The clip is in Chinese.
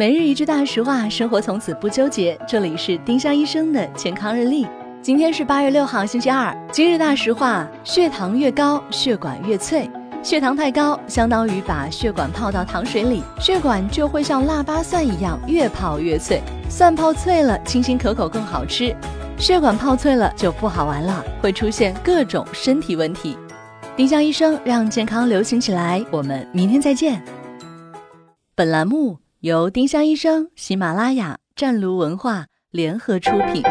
每日一句大实话，生活从此不纠结。这里是丁香医生的健康日历。今天是八月六号，星期二。今日大实话：血糖越高，血管越脆。血糖太高，相当于把血管泡到糖水里，血管就会像腊八蒜一样，越泡越脆。蒜泡脆了，清新可口，更好吃。血管泡脆了就不好玩了，会出现各种身体问题。丁香医生让健康流行起来，我们明天再见。本栏目由丁香医生、喜马拉雅、湛庐文化联合出品。